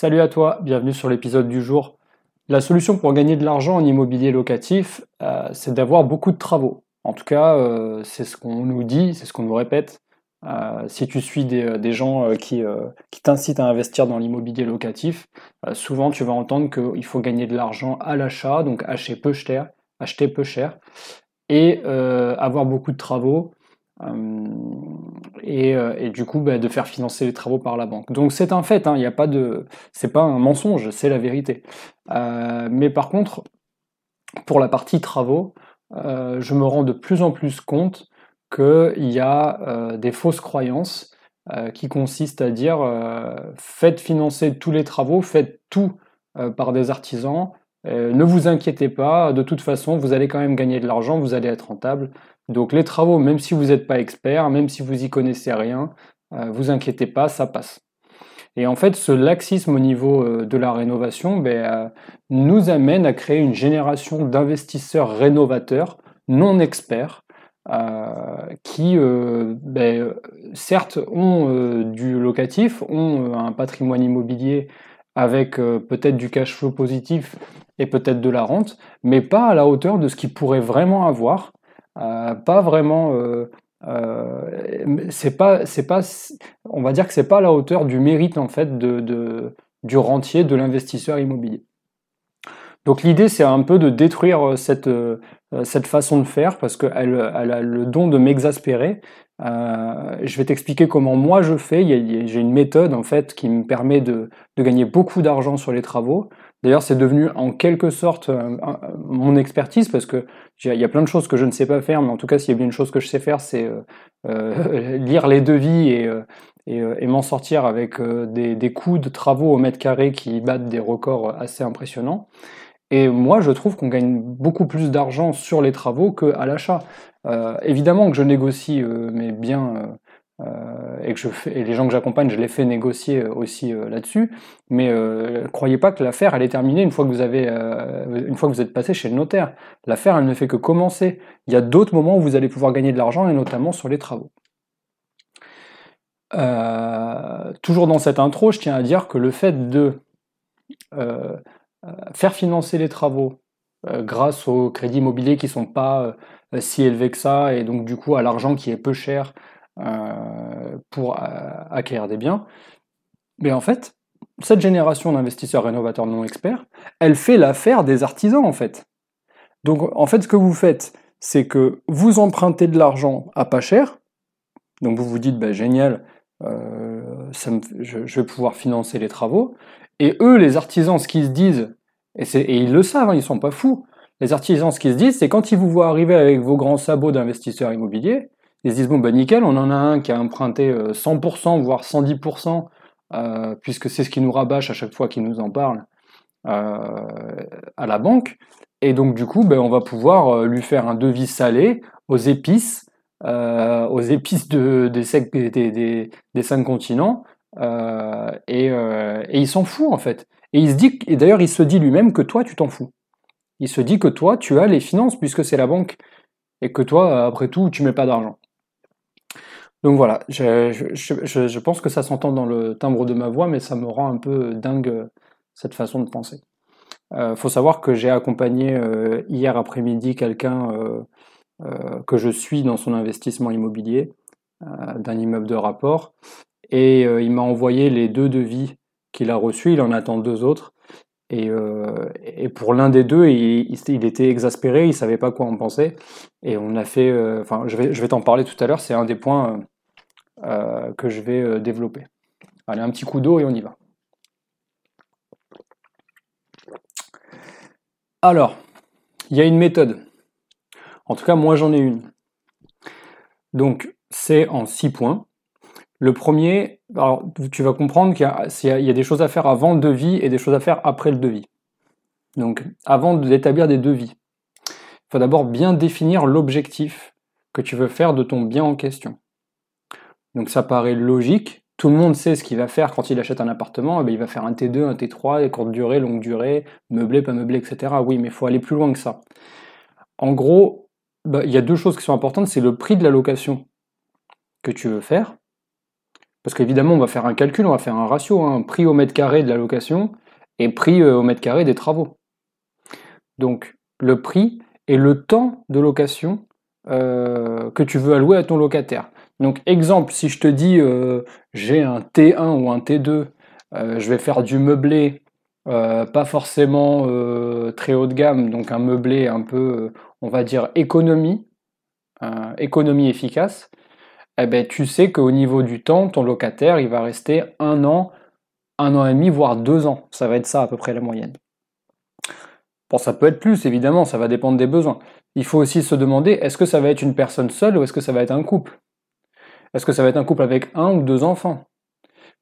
Salut à toi, bienvenue sur l'épisode du jour. La solution pour gagner de l'argent en immobilier locatif, euh, c'est d'avoir beaucoup de travaux. En tout cas, euh, c'est ce qu'on nous dit, c'est ce qu'on nous répète. Euh, si tu suis des, gens qui, qui t'incitent à investir dans l'immobilier locatif, souvent tu vas entendre qu'il faut gagner de l'argent à l'achat, donc acheter peu cher, acheter peu cher, et avoir beaucoup de travaux. Euh, et, du coup bah, de faire financer les travaux par la banque. Donc c'est un fait, hein, il n'y a pas de, c'est pas un mensonge, c'est la vérité. Euh, mais par contre, pour la partie travaux, euh, je me rends de plus en plus compte qu'il y a des fausses croyances qui consistent à dire faites financer tous les travaux, faites tout par des artisans, ne vous inquiétez pas, de toute façon, vous allez quand même gagner de l'argent, vous allez être rentable. Donc les travaux, même si vous n'êtes pas expert, même si vous y connaissez rien, euh, vous inquiétez pas, ça passe. Et en fait, ce laxisme au niveau euh, de la rénovation ben, euh, nous amène à créer une génération d'investisseurs rénovateurs non experts qui, ben, certes, ont du locatif, ont un patrimoine immobilier avec peut-être du cash flow positif et peut-être de la rente, mais pas à la hauteur de ce qu'ils pourraient vraiment avoir pas vraiment. Euh, euh, c'est pas, c'est pas, on va dire que c'est pas à la hauteur du mérite en fait de, du rentier, de l'investisseur immobilier. Donc l'idée, c'est un peu de détruire cette, cette façon de faire parce qu'elle elle a le don de m'exaspérer. je vais t'expliquer comment moi je fais. J'ai une méthode en fait qui me permet de, de gagner beaucoup d'argent sur les travaux. D'ailleurs, c'est devenu en quelque sorte euh, mon expertise parce que il y a plein de choses que je ne sais pas faire, mais en tout cas, s'il y a bien une chose que je sais faire, c'est euh, euh lire les devis et, m'en sortir avec des, des, coûts de travaux au mètre carré qui battent des records assez impressionnants. Et moi, je trouve qu'on gagne beaucoup plus d'argent sur les travaux qu'à l'achat. évidemment que je négocie mes biens et que je fais, et les gens que j'accompagne, je les fais négocier euh, aussi euh, là-dessus. Mais croyez pas que l'affaire elle est terminée une fois que vous avez, une fois que vous êtes passé chez le notaire. L'affaire elle ne fait que commencer. Il y a d'autres moments où vous allez pouvoir gagner de l'argent et notamment sur les travaux. toujours dans cette intro, je tiens à dire que le fait de faire financer les travaux grâce aux crédits immobiliers qui sont pas si élevés que ça et donc du coup à l'argent qui est peu cher euh, pour euh, acquérir des biens. Mais en fait, cette génération d'investisseurs rénovateurs non experts, elle fait l'affaire des artisans en fait. Donc en fait, ce que vous faites, c'est que vous empruntez de l'argent à pas cher. Donc vous vous dites, bah, génial, euh, je, vais pouvoir financer les travaux. Et eux, les artisans, ce qu'ils se disent, et, et ils le savent, hein, ils sont pas fous. Les artisans, ce qu'ils se disent, c'est quand ils vous voient arriver avec vos grands sabots d'investisseurs immobiliers, ils se disent, bon, bah nickel, on en a un qui a emprunté 100%, euh, voire 110%, euh, puisque c'est ce qui nous rabâche à chaque fois qu'il nous en parle euh, à la banque. Et donc, du coup, ben, on va pouvoir lui faire un devis salé aux épices, aux épices de, des, des, des, cinq continents, et, et, il s'en fout, en fait. Et il se dit, et d'ailleurs, il se dit lui-même que toi, tu t'en fous. Il se dit que toi, tu as les finances, puisque c'est la banque, et que toi, après tout, tu mets pas d'argent. Donc voilà, je, je, pense que ça s'entend dans le timbre de ma voix, mais ça me rend un peu dingue cette façon de penser. Euh, faut savoir que j'ai accompagné euh, hier après-midi quelqu'un euh, euh, que je suis dans son investissement immobilier d'un immeuble de rapport, et il m'a envoyé les deux devis qu'il a reçus. Il en attend deux autres. Et, et pour l'un des deux, il, il, était exaspéré, il savait pas quoi en penser. Et on a fait, enfin, je vais, je vais t'en parler tout à l'heure. C'est un des points euh, que je vais euh, développer. Allez, un petit coup d'eau et on y va. Alors, il y a une méthode. En tout cas, moi j'en ai une. Donc, c'est en six points. Le premier, tu vas comprendre qu'il y, a des choses à faire avant le devis et des choses à faire après le devis. Donc, avant d'établir des devis, il faut d'abord bien définir l'objectif que tu veux faire de ton bien en question. Donc, ça paraît logique. Tout le monde sait ce qu'il va faire quand il achète un appartement. Eh ben, il va faire un T2, un T3, courte durée, longue durée, meublé, pas meublé, etc. Oui, mais il faut aller plus loin que ça. En gros, bah, il y a deux choses qui sont importantes. C'est le prix de la location que tu veux faire. Parce qu'évidemment, on va faire un calcul, on va faire un ratio, hein. prix au mètre carré de la location et prix euh, au mètre carré des travaux. Donc le prix et le temps de location euh, que tu veux allouer à ton locataire. Donc exemple, si je te dis euh, j'ai un T1 ou un T2, je vais faire du meublé, pas forcément très haut de gamme, donc un meublé un peu, on va dire, économie, économie efficace, eh ben, tu sais qu'au niveau du temps, ton locataire, il va rester un an, un an et demi, voire deux ans. Ça va être ça à peu près la moyenne. Bon, ça peut être plus, évidemment, ça va dépendre des besoins. Il faut aussi se demander, est-ce que ça va être une personne seule ou est-ce que ça va être un couple? Est-ce que ça va être un couple avec un ou deux enfants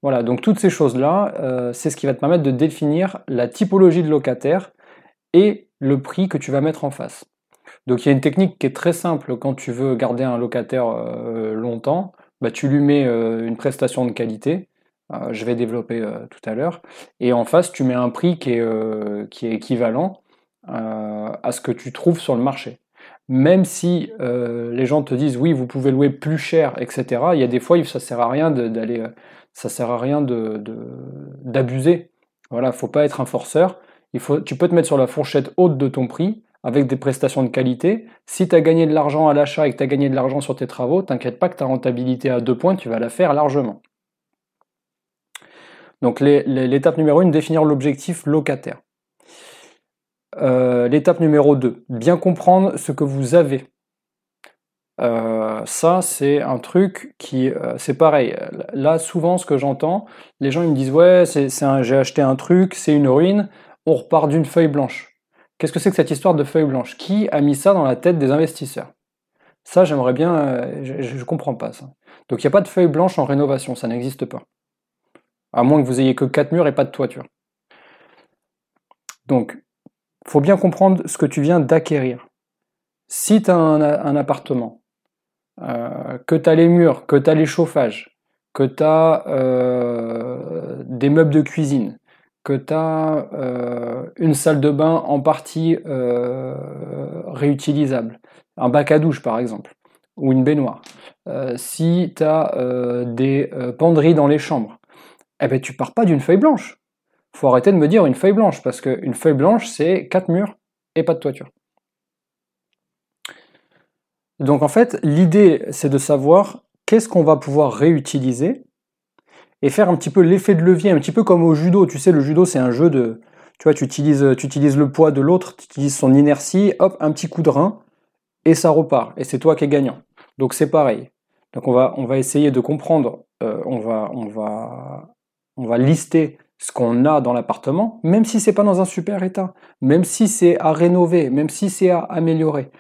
Voilà, donc toutes ces choses-là, euh, c'est ce qui va te permettre de définir la typologie de locataire et le prix que tu vas mettre en face. Donc il y a une technique qui est très simple quand tu veux garder un locataire euh, longtemps, bah, tu lui mets euh, une prestation de qualité, je vais développer tout à l'heure, et en face tu mets un prix qui est équivalent à ce que tu trouves sur le marché. Même si les gens te disent oui vous pouvez louer plus cher, etc. Il y a des fois ça sert à rien d'aller, ça sert à rien d'abuser. De, voilà, faut pas être un forceur. Il faut, tu peux te mettre sur la fourchette haute de ton prix avec des prestations de qualité. Si tu as gagné de l'argent à l'achat et que tu as gagné de l'argent sur tes travaux, t'inquiète pas que ta rentabilité à deux points, tu vas la faire largement. Donc l'étape numéro 1, définir l'objectif locataire. Euh, l'étape numéro 2, bien comprendre ce que vous avez. Euh, ça, c'est un truc qui, euh, c'est pareil. Là, souvent, ce que j'entends, les gens ils me disent ouais, j'ai acheté un truc, c'est une ruine, on repart d'une feuille blanche. Qu'est-ce que c'est que cette histoire de feuille blanche? Qui a mis ça dans la tête des investisseurs? Ça, j'aimerais bien. Je ne comprends pas ça. Donc il n'y a pas de feuille blanche en rénovation, ça n'existe pas. À moins que vous ayez que quatre murs et pas de toiture. Donc, faut bien comprendre ce que tu viens d'acquérir. Si tu as un, appartement, euh, que tu as les murs, que tu as les chauffages, que tu as euh, des meubles de cuisine, que tu as euh, une salle de bain en partie réutilisable, un bac à douche par exemple, ou une baignoire, si tu as des penderies dans les chambres, eh ben, tu pars pas d'une feuille blanche. Faut arrêter de me dire une feuille blanche, parce qu'une feuille blanche, c'est quatre murs et pas de toiture. Donc en fait, l'idée, c'est de savoir qu'est-ce qu'on va pouvoir réutiliser et faire un petit peu l'effet de levier, un petit peu comme au judo. Tu sais, le judo, c'est un jeu de, tu vois, tu utilises, tu utilises le poids de l'autre, tu utilises son inertie, hop, un petit coup de rein, et ça repart. Et c'est toi qui es gagnant. Donc c'est pareil. Donc on va, on va essayer de comprendre, euh, on, va, on, va, on va lister ce qu'on a dans l'appartement, même si c'est pas dans un super état, même si c'est à rénover, même si c'est à améliorer.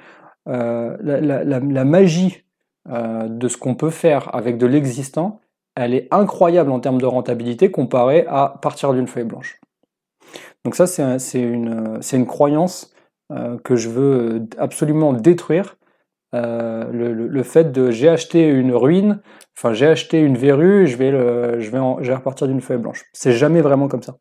Euh, la, magie euh, de ce qu'on peut faire avec de l'existant, elle est incroyable en termes de rentabilité comparée à partir d'une feuille blanche. Donc ça, c'est une, croyance euh, que je veux absolument détruire. Euh, le, fait de j'ai acheté une ruine, enfin j'ai acheté une verrue, je vais, je vais, je vais repartir d'une feuille blanche. C'est jamais vraiment comme ça.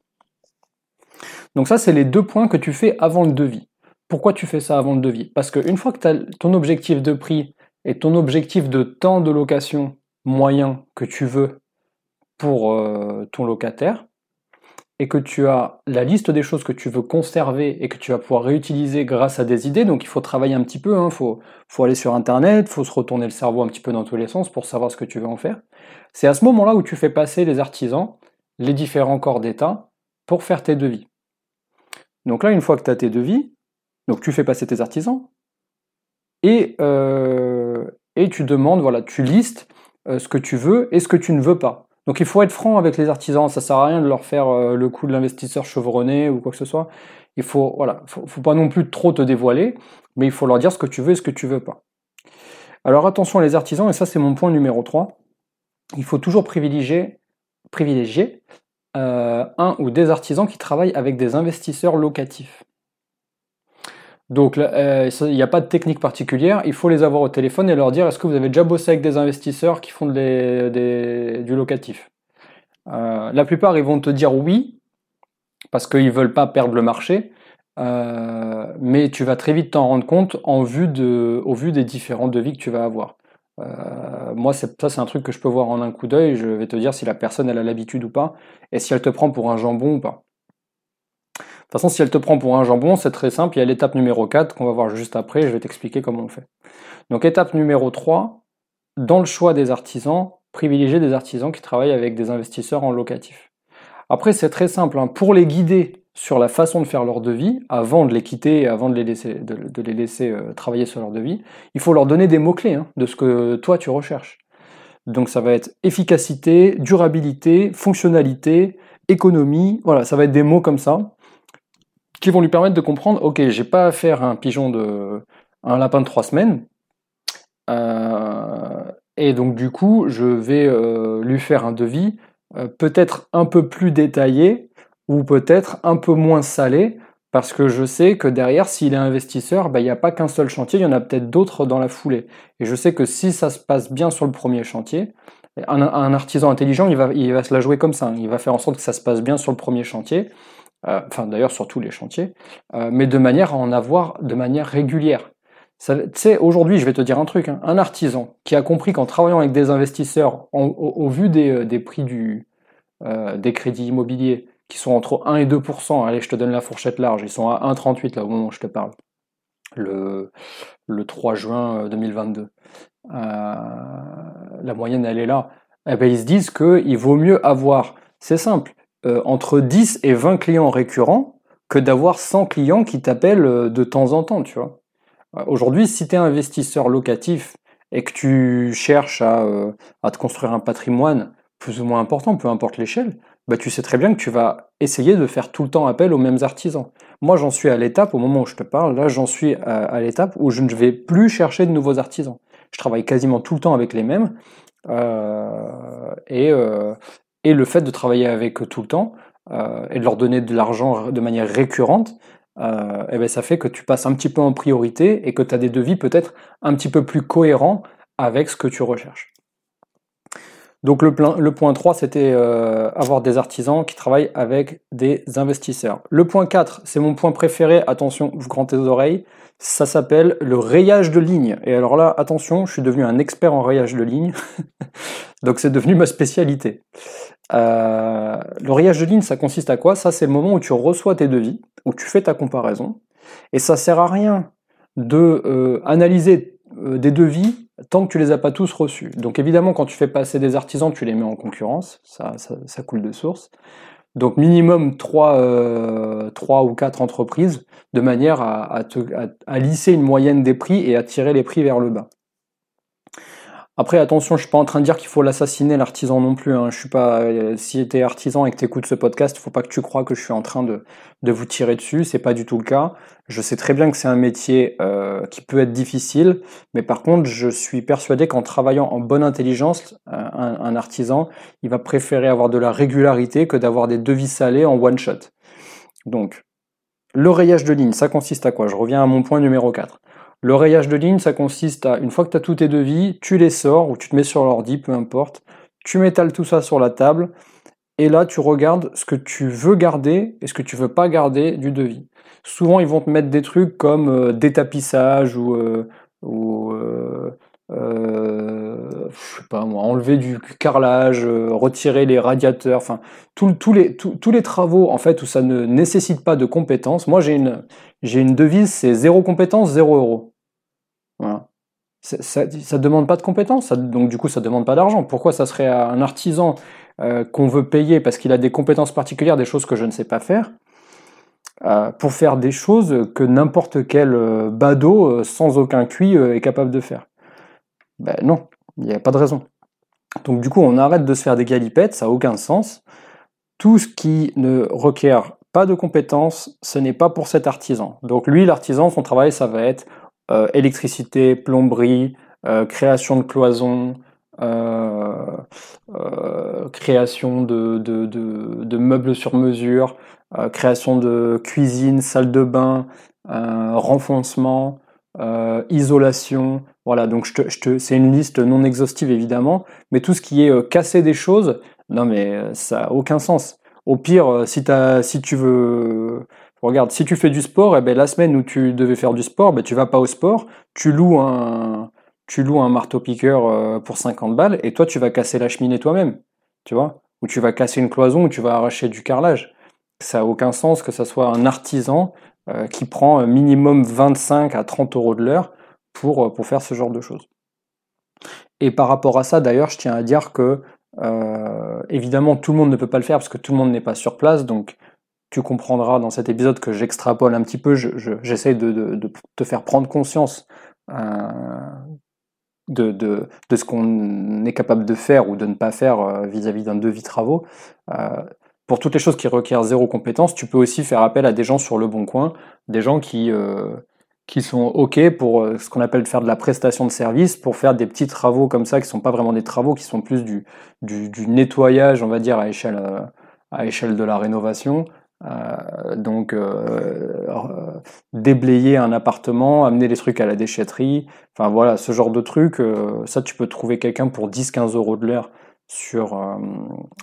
Donc ça, c'est les deux points que tu fais avant le devis. Pourquoi tu fais ça avant le devis? Parce qu'une fois que tu as ton objectif de prix et ton objectif de temps de location moyen que tu veux pour euh, ton locataire et que tu as la liste des choses que tu veux conserver et que tu vas pouvoir réutiliser grâce à des idées, donc il faut travailler un petit peu, il hein. faut, aller sur Internet, il faut se retourner le cerveau un petit peu dans tous les sens pour savoir ce que tu veux en faire. C'est à ce moment-là où tu fais passer les artisans, les différents corps d'État, pour faire tes devis. Donc là, une fois que tu as tes devis, donc tu fais passer tes artisans, et, euh, et tu demandes, voilà, tu listes euh, ce que tu veux et ce que tu ne veux pas. Donc il faut être franc avec les artisans, ça sert à rien de leur faire euh, le coup de l'investisseur chevronné ou quoi que ce soit. Il faut voilà, faut, pas non plus trop te dévoiler, mais il faut leur dire ce que tu veux et ce que tu veux pas. Alors attention les artisans, et ça c'est mon point numéro 3, il faut toujours privilégier, privilégier euh, un ou des artisans qui travaillent avec des investisseurs locatifs. Donc euh, il n'y a pas de technique particulière, il faut les avoir au téléphone et leur dire est-ce que vous avez déjà bossé avec des investisseurs qui font du locatif? Euh, La plupart ils vont te dire oui, parce qu'ils ne veulent pas perdre le marché, euh, mais tu vas très vite t'en rendre compte au vu des différents devis que tu vas avoir. moi, ça c'est un truc que je peux voir en un coup d'œil, je vais te dire si la personne a l'habitude ou pas, et si elle te prend pour un jambon ou pas. De toute façon, si elle te prend pour un jambon, c'est très simple. Il y a l'étape numéro 4 qu'on va voir juste après. Je vais t'expliquer comment on fait. Donc, étape numéro 3, dans le choix des artisans, privilégier des artisans qui travaillent avec des investisseurs en locatif. Après, c'est très simple. Hein. Pour les guider sur la façon de faire leur devis, avant de les quitter et avant de les laisser, de, les laisser euh, travailler sur leur devis, il faut leur donner des mots-clés hein, de ce que toi tu recherches. Donc ça va être efficacité, durabilité, fonctionnalité, économie, voilà, ça va être des mots comme ça qui vont lui permettre de comprendre, ok, j'ai pas à faire un pigeon de, un lapin de trois semaines, euh, et donc du coup, je vais euh, lui faire un devis euh, peut-être un peu plus détaillé ou peut-être un peu moins salé, parce que je sais que derrière, s'il est investisseur, bah, il n'y a pas qu'un seul chantier, il y en a peut-être d'autres dans la foulée. Et je sais que si ça se passe bien sur le premier chantier, un, artisan intelligent, il va, il va se la jouer comme ça. Il va faire en sorte que ça se passe bien sur le premier chantier. Euh, enfin d'ailleurs sur tous les chantiers, euh, mais de manière à en avoir de manière régulière. Tu sais, aujourd'hui, je vais te dire un truc, hein. un artisan qui a compris qu'en travaillant avec des investisseurs, au, vu des, euh, des prix du, des crédits immobiliers, qui sont entre 1 et 2 allez, je te donne la fourchette large, ils sont à 1,38 là au moment où je te parle, le, le 3 juin 2022. la moyenne, elle est là. Eh ben, ils se disent qu'il vaut mieux avoir, c'est simple, euh, entre 10 et 20 clients récurrents que d'avoir 100 clients qui t'appellent euh, de temps en temps, tu vois. Euh, aujourd'hui, si tu es investisseur locatif et que tu cherches à, te construire un patrimoine plus ou moins important, peu importe l'échelle, bah tu sais très bien que tu vas essayer de faire tout le temps appel aux mêmes artisans. Moi, j'en suis à l'étape, au moment où je te parle, là, j'en suis à, l'étape où je ne vais plus chercher de nouveaux artisans. Je travaille quasiment tout le temps avec les mêmes. Et, et le fait de travailler avec eux tout le temps euh, et de leur donner de l'argent de manière récurrente, euh, eh ben ça fait que tu passes un petit peu en priorité et que tu as des devis peut-être un petit peu plus cohérents avec ce que tu recherches. Donc le, point 3, c'était euh, avoir des artisans qui travaillent avec des investisseurs. Le point 4, c'est mon point préféré, attention, vous grand tes oreilles, ça s'appelle le rayage de ligne. Et alors là, attention, je suis devenu un expert en rayage de ligne, donc c'est devenu ma spécialité. Euh, le rayage de ligne, ça consiste à quoi? Ça, c'est le moment où tu reçois tes devis, où tu fais ta comparaison, et ça sert à rien de euh, analyser des devis tant que tu les as pas tous reçus. Donc évidemment, quand tu fais passer des artisans, tu les mets en concurrence, ça, ça, coule de source. Donc minimum 3, 3 ou 4 entreprises, de manière à, à lisser une moyenne des prix et à tirer les prix vers le bas. Après, attention, je suis pas en train de dire qu'il faut l'assassiner l'artisan non plus. Hein. Je suis pas. Euh, si tu es artisan et que tu écoutes ce podcast, il faut pas que tu crois que je suis en train de, vous tirer dessus. C'est pas du tout le cas. Je sais très bien que c'est un métier euh, qui peut être difficile, mais par contre, je suis persuadé qu'en travaillant en bonne intelligence, euh, un, artisan, il va préférer avoir de la régularité que d'avoir des devis salés en one shot. Donc, le rayage de ligne, ça consiste à quoi? Je reviens à mon point numéro 4. Le rayage de ligne, ça consiste à, une fois que tu as tous tes devis, tu les sors ou tu te mets sur l'ordi, peu importe. Tu métalles tout ça sur la table et là tu regardes ce que tu veux garder et ce que tu veux pas garder du devis. Souvent ils vont te mettre des trucs comme euh, détapissage ou, euh, euh, je sais pas moi, enlever du carrelage, retirer les radiateurs, enfin tous les, les travaux en fait où ça ne nécessite pas de compétences. Moi j'ai une, j'ai une devise, c'est zéro compétence, zéro euro. Voilà. Ça ne demande pas de compétences, donc du coup ça demande pas d'argent. Pourquoi ça serait un artisan euh, qu'on veut payer parce qu'il a des compétences particulières, des choses que je ne sais pas faire, euh, pour faire des choses que n'importe quel euh, badaud sans aucun QI est capable de faire? Ben non, il n'y a pas de raison. Donc du coup on arrête de se faire des galipettes, ça n'a aucun sens. Tout ce qui ne requiert de compétences, ce n'est pas pour cet artisan. Donc lui, l'artisan, son travail, ça va être euh, électricité, plomberie, euh, création de cloisons, euh, création de, de, de, meubles sur mesure, création de cuisine, salle de bain, renfoncement, isolation. Voilà, donc je te, c'est une liste non exhaustive évidemment, mais tout ce qui est casser des choses, non mais ça a aucun sens. Au pire, si, as, si tu veux Regarde, si tu fais du sport, eh ben, la semaine où tu devais faire du sport, ben, tu vas pas au sport, tu loues un, tu loues un marteau-piqueur euh, pour 50 balles et toi, tu vas casser la cheminée toi-même. Tu vois Ou tu vas casser une cloison ou tu vas arracher du carrelage. Ça n'a aucun sens que ce soit un artisan euh, qui prend minimum 25 à 30 euros de l'heure pour, euh, pour faire ce genre de choses. Et par rapport à ça, d'ailleurs, je tiens à dire que évidemment, tout le monde ne peut pas le faire parce que tout le monde n'est pas sur place. Donc, tu comprendras dans cet épisode que j'extrapole un petit peu, j'essaie de, te faire prendre conscience euh, de, ce qu'on est capable de faire ou de ne pas faire euh, vis-à-vis d'un devis travaux. Euh, pour toutes les choses qui requièrent zéro compétence, tu peux aussi faire appel à des gens sur le bon coin, des gens qui, qui sont OK pour ce qu'on appelle faire de la prestation de service, pour faire des petits travaux comme ça, qui sont pas vraiment des travaux, qui sont plus du, du, nettoyage, on va dire, à échelle, à échelle de la rénovation, euh, donc euh, déblayer un appartement, amener les trucs à la déchetterie, enfin voilà, ce genre de truc, euh, ça tu peux trouver quelqu'un pour 10-15 euros de l'heure sur,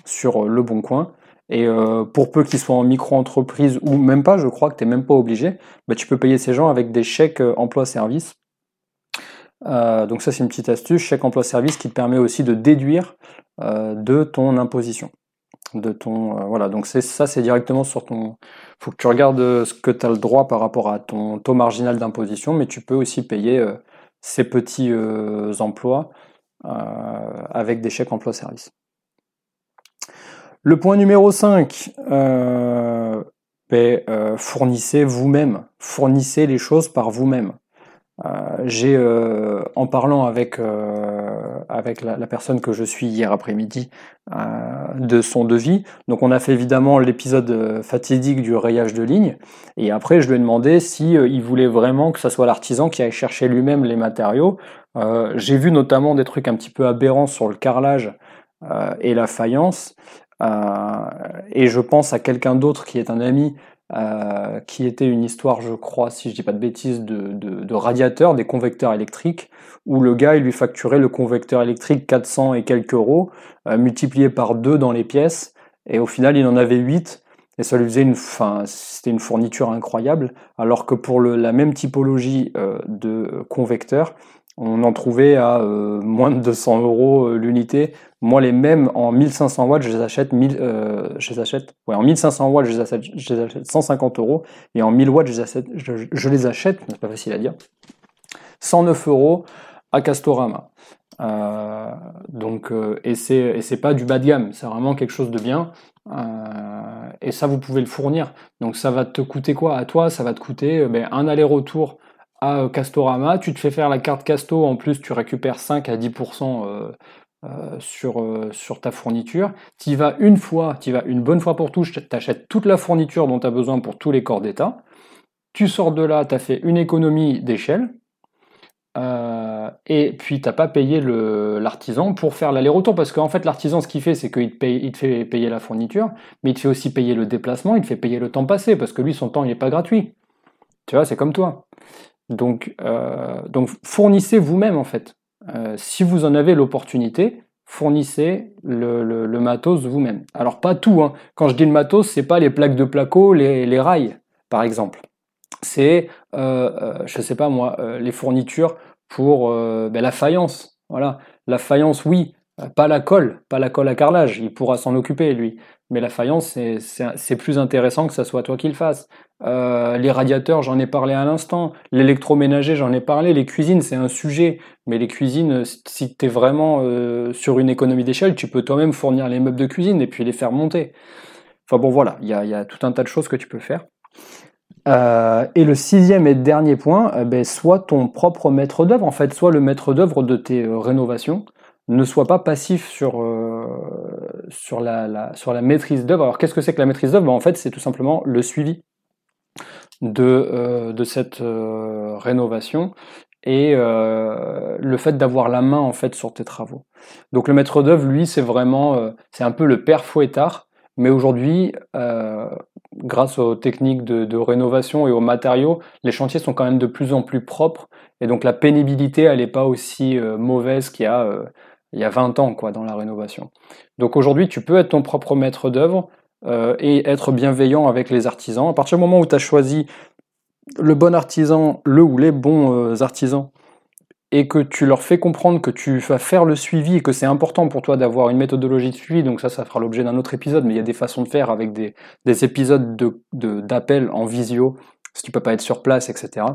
sur le bon coin. Et pour peu qu'ils soient en micro-entreprise ou même pas, je crois que tu n'es même pas obligé, bah, tu peux payer ces gens avec des chèques emploi-service. donc ça c'est une petite astuce, chèque emploi-service qui te permet aussi de déduire de ton imposition de ton euh, voilà donc c'est ça c'est directement sur ton faut que tu regardes euh, ce que tu as le droit par rapport à ton taux marginal d'imposition mais tu peux aussi payer euh, ces petits emplois avec des chèques emploi service le point numéro 5 ben, fournissez vous-même. Fournissez les choses par vous-même. Euh, j'ai, euh, en parlant avec, euh, avec la, personne que je suis hier après-midi de son devis, donc on a fait évidemment l'épisode fatidique du rayage de ligne, et après je lui ai demandé si il voulait vraiment que ce soit l'artisan qui aille chercher lui-même les matériaux. j'ai vu notamment des trucs un petit peu aberrants sur le carrelage et la faïence, et je pense à quelqu'un d'autre qui est un ami euh, qui était une histoire, je crois, si je dis pas de bêtises, de, radiateurs, des convecteurs électriques, où le gars, il lui facturait le convecteur électrique 400 et quelques euros, euh, multiplié par deux dans les pièces, et au final, il en avait 8, et ça lui faisait une, fin, c'était une fourniture incroyable, alors que pour la même typologie euh, de convecteur, on en trouvait à euh, moins de 200 euros euh, l'unité. Moi, les mêmes en 1500 watts, je les achète, 1000, euh, je les achète, ouais, en 1500 watts, je les achète, je les achète 150 euros, et en 1000 watts, je les achète, je, les c'est pas facile à dire, 109 euros à Castorama. donc, et c'est c'est pas du bas de gamme, c'est vraiment quelque chose de bien. et ça, vous pouvez le fournir. Donc, ça va te coûter quoi? À toi Ça va te coûter ben, un aller-retour à Castorama, tu te fais faire la carte Casto, en plus tu récupères 5 à 10% euh, euh, sur, euh, ta fourniture. Tu vas une fois, tu vas une bonne fois pour tout, tu achètes toute la fourniture dont tu as besoin pour tous les corps d'état. Tu sors de là, tu as fait une économie d'échelle. et puis t'as pas payé l'artisan pour faire l'aller-retour parce qu'en fait l'artisan ce qu'il fait c'est qu'il te, il te fait payer la fourniture mais il te fait aussi payer le déplacement, il te fait payer le temps passé parce que lui son temps il n'est pas gratuit. Tu vois, c'est comme toi. Donc, euh, donc fournissez vous-même en fait. Euh, si vous en avez l'opportunité, fournissez le, matos vous-même. Alors pas tout. Hein. Quand je dis le matos, c'est pas les plaques de placo, les, rails, par exemple. C'est, euh, je sais pas moi, les fournitures pour ben, la faïence. Voilà, la faïence, oui, pas la colle, pas la colle à carrelage. Il pourra s'en occuper lui. Mais la faïence, c'est plus intéressant que ce soit toi qui le fasses. Euh, les radiateurs, j'en ai parlé à l'instant. L'électroménager, j'en ai parlé. Les cuisines, c'est un sujet. Mais les cuisines, si tu es vraiment euh, sur une économie d'échelle, tu peux toi-même fournir les meubles de cuisine et puis les faire monter. Enfin bon, voilà, il y a, tout un tas de choses que tu peux faire. Euh, et le sixième et dernier point, ben, soit ton propre maître d'œuvre, en fait, soit le maître d'œuvre de tes rénovations ne sois pas passif sur, sur, la, sur la maîtrise d'œuvre. Alors qu'est-ce que c'est que la maîtrise d'œuvre? Ben, En fait, c'est tout simplement le suivi de, euh, de cette euh, rénovation et euh, le fait d'avoir la main en fait sur tes travaux. Donc le maître d'œuvre, lui, c'est vraiment, c'est un peu le père fouettard, mais aujourd'hui, grâce aux techniques de, rénovation et aux matériaux, les chantiers sont quand même de plus en plus propres et donc la pénibilité, elle n'est pas aussi mauvaise qu'il y a il y a 20 ans quoi dans la rénovation. Donc aujourd'hui, tu peux être ton propre maître d'œuvre et être bienveillant avec les artisans. À partir du moment où tu as choisi le bon artisan, le ou les bons artisans et que tu leur fais comprendre que tu vas faire le suivi et que c'est important pour toi d'avoir une méthodologie de suivi, donc ça, ça fera l'objet d'un autre épisode, mais il y a des façons de faire avec des, épisodes d'appel en visio, si tu peux pas être sur place, etc.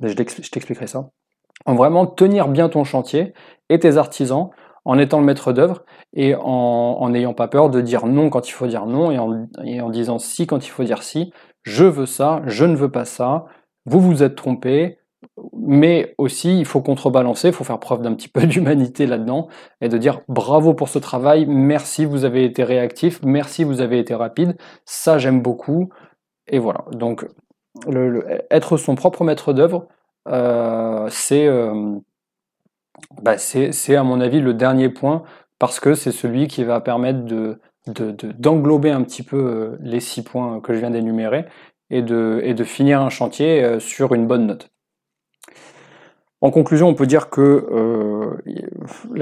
Je t'expliquerai ça. En vraiment tenir bien ton chantier et tes artisans en étant le maître d'œuvre et en n'ayant pas peur de dire non quand il faut dire non et en, et en disant si quand il faut dire si. Je veux ça, je ne veux pas ça, vous vous êtes trompé, mais aussi il faut contrebalancer, il faut faire preuve d'un petit peu d'humanité là-dedans et de dire bravo pour ce travail, merci, vous avez été réactif, merci, vous avez été rapide, ça j'aime beaucoup. Et voilà, donc être son propre maître d'œuvre, euh, euh, bah, c'est à mon avis le dernier point parce que c'est celui qui va permettre de d'englober un petit peu euh, les six points que je viens d'énumérer et de, finir un chantier sur une bonne note. En conclusion, on peut dire que euh,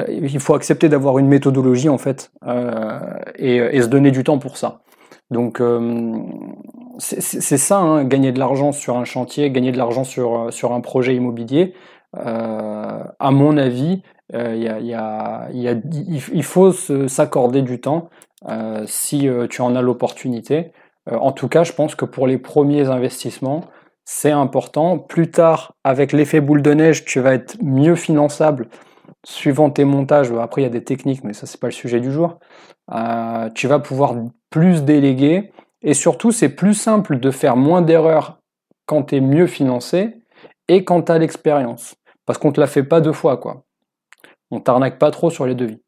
il faut accepter d'avoir une méthodologie en fait euh, et, se donner du temps pour ça. Donc euh, c'est ça, hein, gagner de l'argent sur un chantier, gagner de l'argent sur un projet immobilier. À mon avis, il faut s'accorder du temps si tu en as l'opportunité. en tout cas, je pense que pour les premiers investissements, c'est important. Plus tard, avec l'effet boule de neige, tu vas être mieux finançable suivant tes montages. Après, il y a des techniques, mais ça, c'est pas le sujet du jour. Euh, tu vas pouvoir plus déléguer. Et surtout, c'est plus simple de faire moins d'erreurs quand tu es mieux financé et quand tu as l'expérience. Parce qu'on te la fait pas deux fois, quoi. On t'arnaque pas trop sur les devis.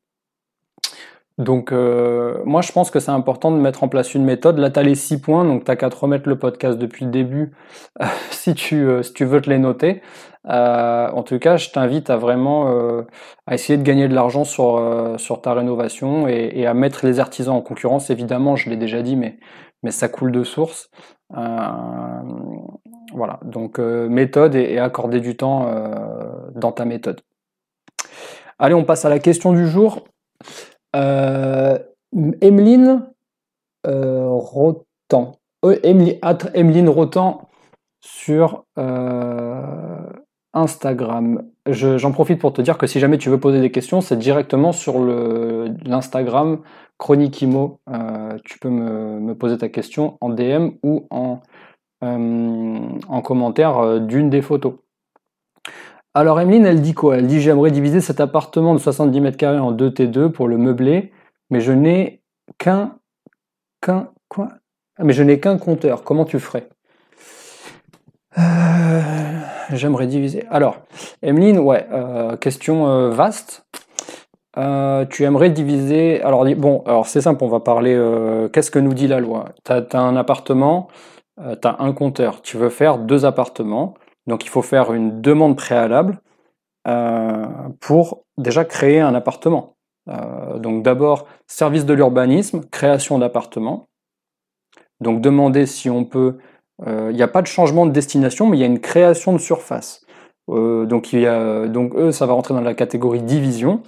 Donc, euh, moi, je pense que c'est important de mettre en place une méthode. Là, tu as les six points, donc tu qu'à te remettre le podcast depuis le début si, tu, euh, si tu veux te les noter. Euh, en tout cas, je t'invite à vraiment à essayer de gagner de l'argent sur, sur ta rénovation et, à mettre les artisans en concurrence. Évidemment, je l'ai déjà dit, mais, mais ça coule de source. Voilà, donc méthode et, accorder du temps dans ta méthode. Allez, on passe à la question du jour. Euh, Emeline euh, Rotan. Euh, Emeline, Rotan sur Instagram. J'en profite pour te dire que si jamais tu veux poser des questions, c'est directement sur l'Instagram Chronique Imo. tu peux me, poser ta question en DM ou en, en commentaire d'une des photos. Alors Emeline, elle dit quoi? Elle dit j'aimerais diviser cet appartement de 70 mètres carrés en 2 T2 pour le meubler, mais je n'ai qu'un qu'un quoi? Mais je n'ai qu'un compteur. Comment tu ferais? Euh, J'aimerais diviser. Alors, Emeline, ouais, euh, question euh, vaste. tu aimerais diviser. Alors bon, alors c'est simple, on va parler. Qu'est-ce que nous dit la loi? Tu as, un appartement, tu as un compteur. Tu veux faire deux appartements. Donc il faut faire une demande préalable euh, pour déjà créer un appartement. Euh, donc d'abord, service de l'urbanisme, création d'appartement. Donc demander si on peut... Euh, il n'y a pas de changement de destination, mais il y a une création de surface. donc, donc eux, ça va rentrer dans la catégorie division.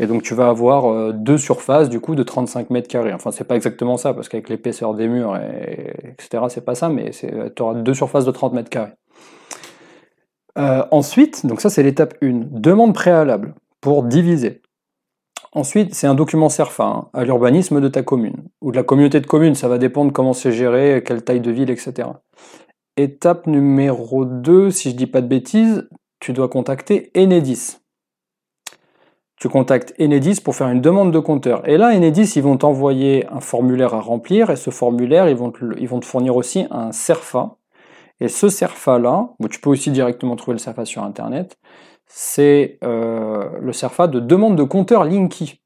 Et donc tu vas avoir deux surfaces du coup de 35 mètres carrés. Enfin c'est pas exactement ça parce qu'avec l'épaisseur des murs et, etc c'est pas ça, mais tu auras deux surfaces de 30 mètres carrés. Euh, ensuite, donc ça c'est l'étape 1, demande préalable pour diviser. Ensuite, c'est un document SERFA hein, à l'urbanisme de ta commune, ou de la communauté de communes, ça va dépendre comment c'est géré, quelle taille de ville, etc. Étape numéro 2, si je dis pas de bêtises, tu dois contacter Enedis. Tu contactes Enedis pour faire une demande de compteur. Et là, Enedis, ils vont t'envoyer un formulaire à remplir, et ce formulaire, ils vont ils vont te fournir aussi un SERFA, et ce SERFA-là, tu peux aussi directement trouver le SERFA sur Internet, c'est euh, le SERFA de demande de compteur Linky.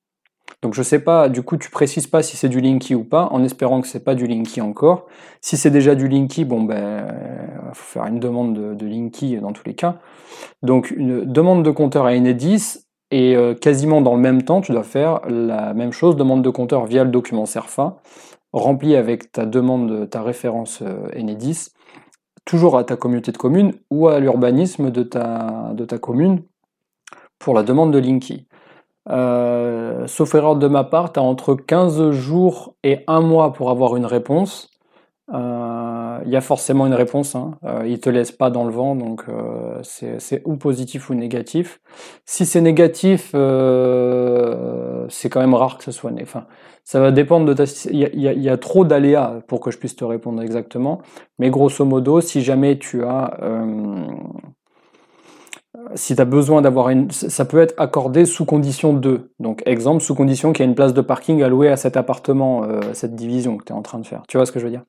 Donc je sais pas, du coup tu précises pas si c'est du Linky ou pas, en espérant que c'est pas du Linky encore. Si c'est déjà du Linky, bon ben faut faire une demande de, Linky dans tous les cas. Donc une demande de compteur à Enedis et euh, quasiment dans le même temps tu dois faire la même chose, demande de compteur via le document SERFA rempli avec ta demande, ta référence Enedis, toujours à ta communauté de communes ou à l'urbanisme de ta, de ta commune pour la demande de Linky. Euh, sauf erreur de ma part, tu as entre 15 jours et un mois pour avoir une réponse. Il euh, y a forcément une réponse, hein. euh, il te laisse pas dans le vent, donc euh, c'est ou positif ou négatif. Si c'est négatif, c'est quand même rare que ce soit né. Enfin, ça va dépendre de ta. Il y a, y a, trop d'aléas pour que je puisse te répondre exactement, mais grosso modo, si jamais tu as si tu as besoin d'avoir une. Ça peut être accordé sous condition de. Donc, exemple, sous condition qu'il y ait une place de parking allouée à cet appartement, euh, cette division que tu es en train de faire. Tu vois ce que je veux dire?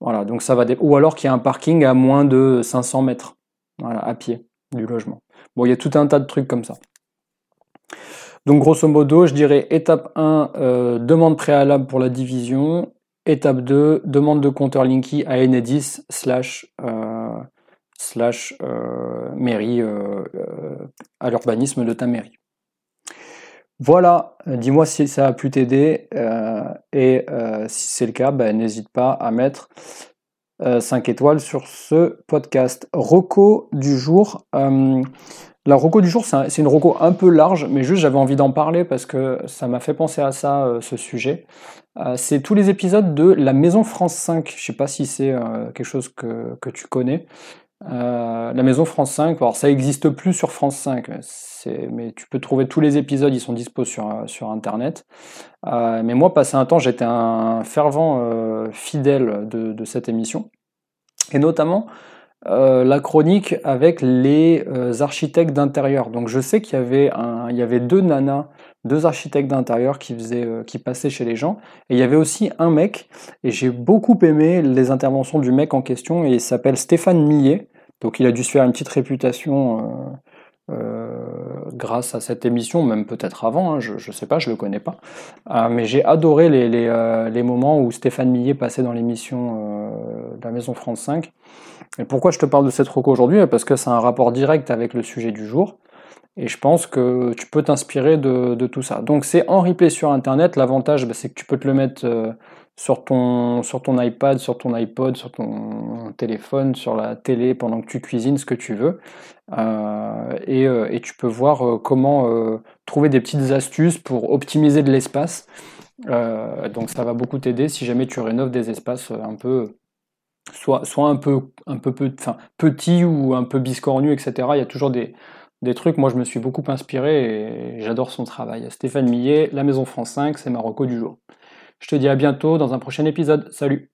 Voilà, donc ça va. Ou alors qu'il y a un parking à moins de 500 mètres, voilà, à pied du logement. Bon, il y a tout un tas de trucs comme ça. Donc, grosso modo, je dirais étape 1, euh, demande préalable pour la division. Étape 2, demande de compteur Linky à Enedis slash. Euh, slash euh, mairie euh, euh, à l'urbanisme de ta mairie. Voilà, dis-moi si ça a pu t'aider et si c'est le cas, ben, n'hésite pas à mettre 5 étoiles sur ce podcast. Roco du jour. la Roco du jour, c'est une Roco un peu large, mais juste j'avais envie d'en parler parce que ça m'a fait penser à ça, ce sujet. c'est tous les épisodes de La Maison France 5. Je sais pas si c'est quelque chose que tu connais. Euh, la maison France 5, alors ça n'existe plus sur France 5, mais tu peux trouver tous les épisodes, ils sont dispo sur, euh, sur Internet. Euh, mais moi, passé un temps, j'étais un fervent fidèle de, cette émission. Et notamment la chronique avec les architectes d'intérieur. Donc je sais qu'il y, y avait deux nanas, deux architectes d'intérieur qui, qui passaient chez les gens. Et il y avait aussi un mec, et j'ai beaucoup aimé les interventions du mec en question, et il s'appelle Stéphane Millet. Donc il a dû se faire une petite réputation euh, euh, grâce à cette émission, même peut-être avant, hein, je ne sais pas, je ne le connais pas. Euh, mais j'ai adoré les, les, moments où Stéphane Millet passait dans l'émission de la Maison France 5. Et pourquoi je te parle de cette roco aujourd'hui? Parce que c'est un rapport direct avec le sujet du jour. Et je pense que tu peux t'inspirer de, tout ça. Donc c'est en replay sur Internet. L'avantage, bah, c'est que tu peux te le mettre sur ton, sur ton iPad, sur ton iPod, sur ton téléphone, sur la télé pendant que tu cuisines ce que tu veux. Euh, et, euh, et, tu peux voir euh, comment trouver des petites astuces pour optimiser de l'espace. donc ça va beaucoup t'aider si jamais tu rénoves des espaces un peu soit, soit un peu, un peu, enfin, petit ou un peu biscornu, etc. Il y a toujours des, des trucs. Moi, je me suis beaucoup inspiré et j'adore son travail. Stéphane Millet, La Maison France 5, c'est Marocco du jour. Je te dis à bientôt dans un prochain épisode. Salut